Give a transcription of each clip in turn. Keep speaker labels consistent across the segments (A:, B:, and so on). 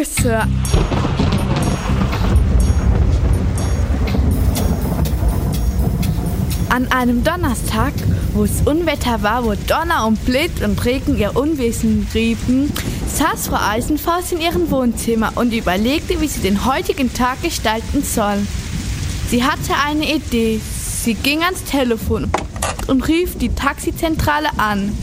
A: Friseur. An einem Donnerstag, wo es Unwetter war, wo Donner und Blitz und Regen ihr Unwesen riefen, saß Frau Eisenfaust in ihrem Wohnzimmer und überlegte, wie sie den heutigen Tag gestalten soll. Sie hatte eine Idee. Sie ging ans Telefon und rief die Taxizentrale an.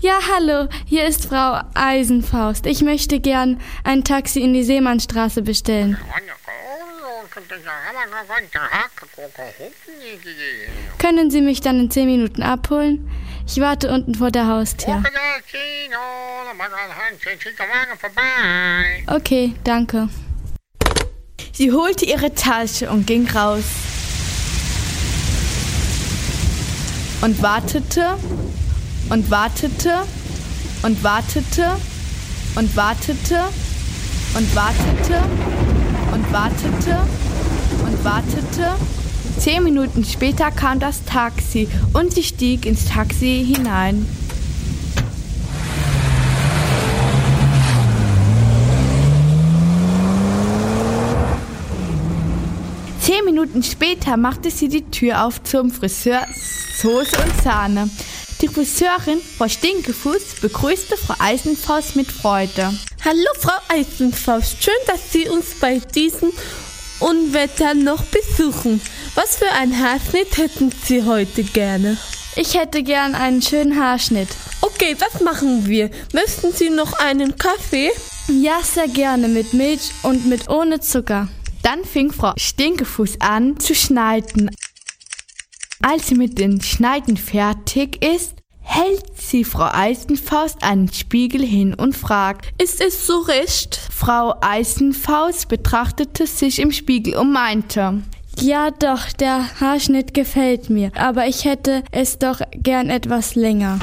B: Ja, hallo, hier ist Frau Eisenfaust. Ich möchte gern ein Taxi in die Seemannstraße bestellen. Können Sie mich dann in zehn Minuten abholen? Ich warte unten vor der Haustür. Okay, danke.
A: Sie holte ihre Tasche und ging raus. Und wartete und wartete und wartete und wartete und wartete und wartete und wartete. Zehn Minuten später kam das Taxi und sie stieg ins Taxi hinein. Zehn Minuten später machte sie die Tür auf zum Friseur Soße und Sahne. Die Friseurin, Frau Stinkefuß, begrüßte Frau Eisenfaust mit Freude.
C: Hallo, Frau Eisenfaust. Schön, dass Sie uns bei diesem Unwetter noch besuchen. Was für einen Haarschnitt hätten Sie heute gerne?
B: Ich hätte gern einen schönen Haarschnitt.
C: Okay, das machen wir. Möchten Sie noch einen Kaffee?
B: Ja, sehr gerne mit Milch und mit ohne Zucker.
A: Dann fing Frau Stinkefuß an zu schneiden. Als sie mit den Schneiden fertig ist, hält sie Frau Eisenfaust einen Spiegel hin und fragt,
C: Ist es so recht?
A: Frau Eisenfaust betrachtete sich im Spiegel und meinte,
B: Ja, doch, der Haarschnitt gefällt mir, aber ich hätte es doch gern etwas länger.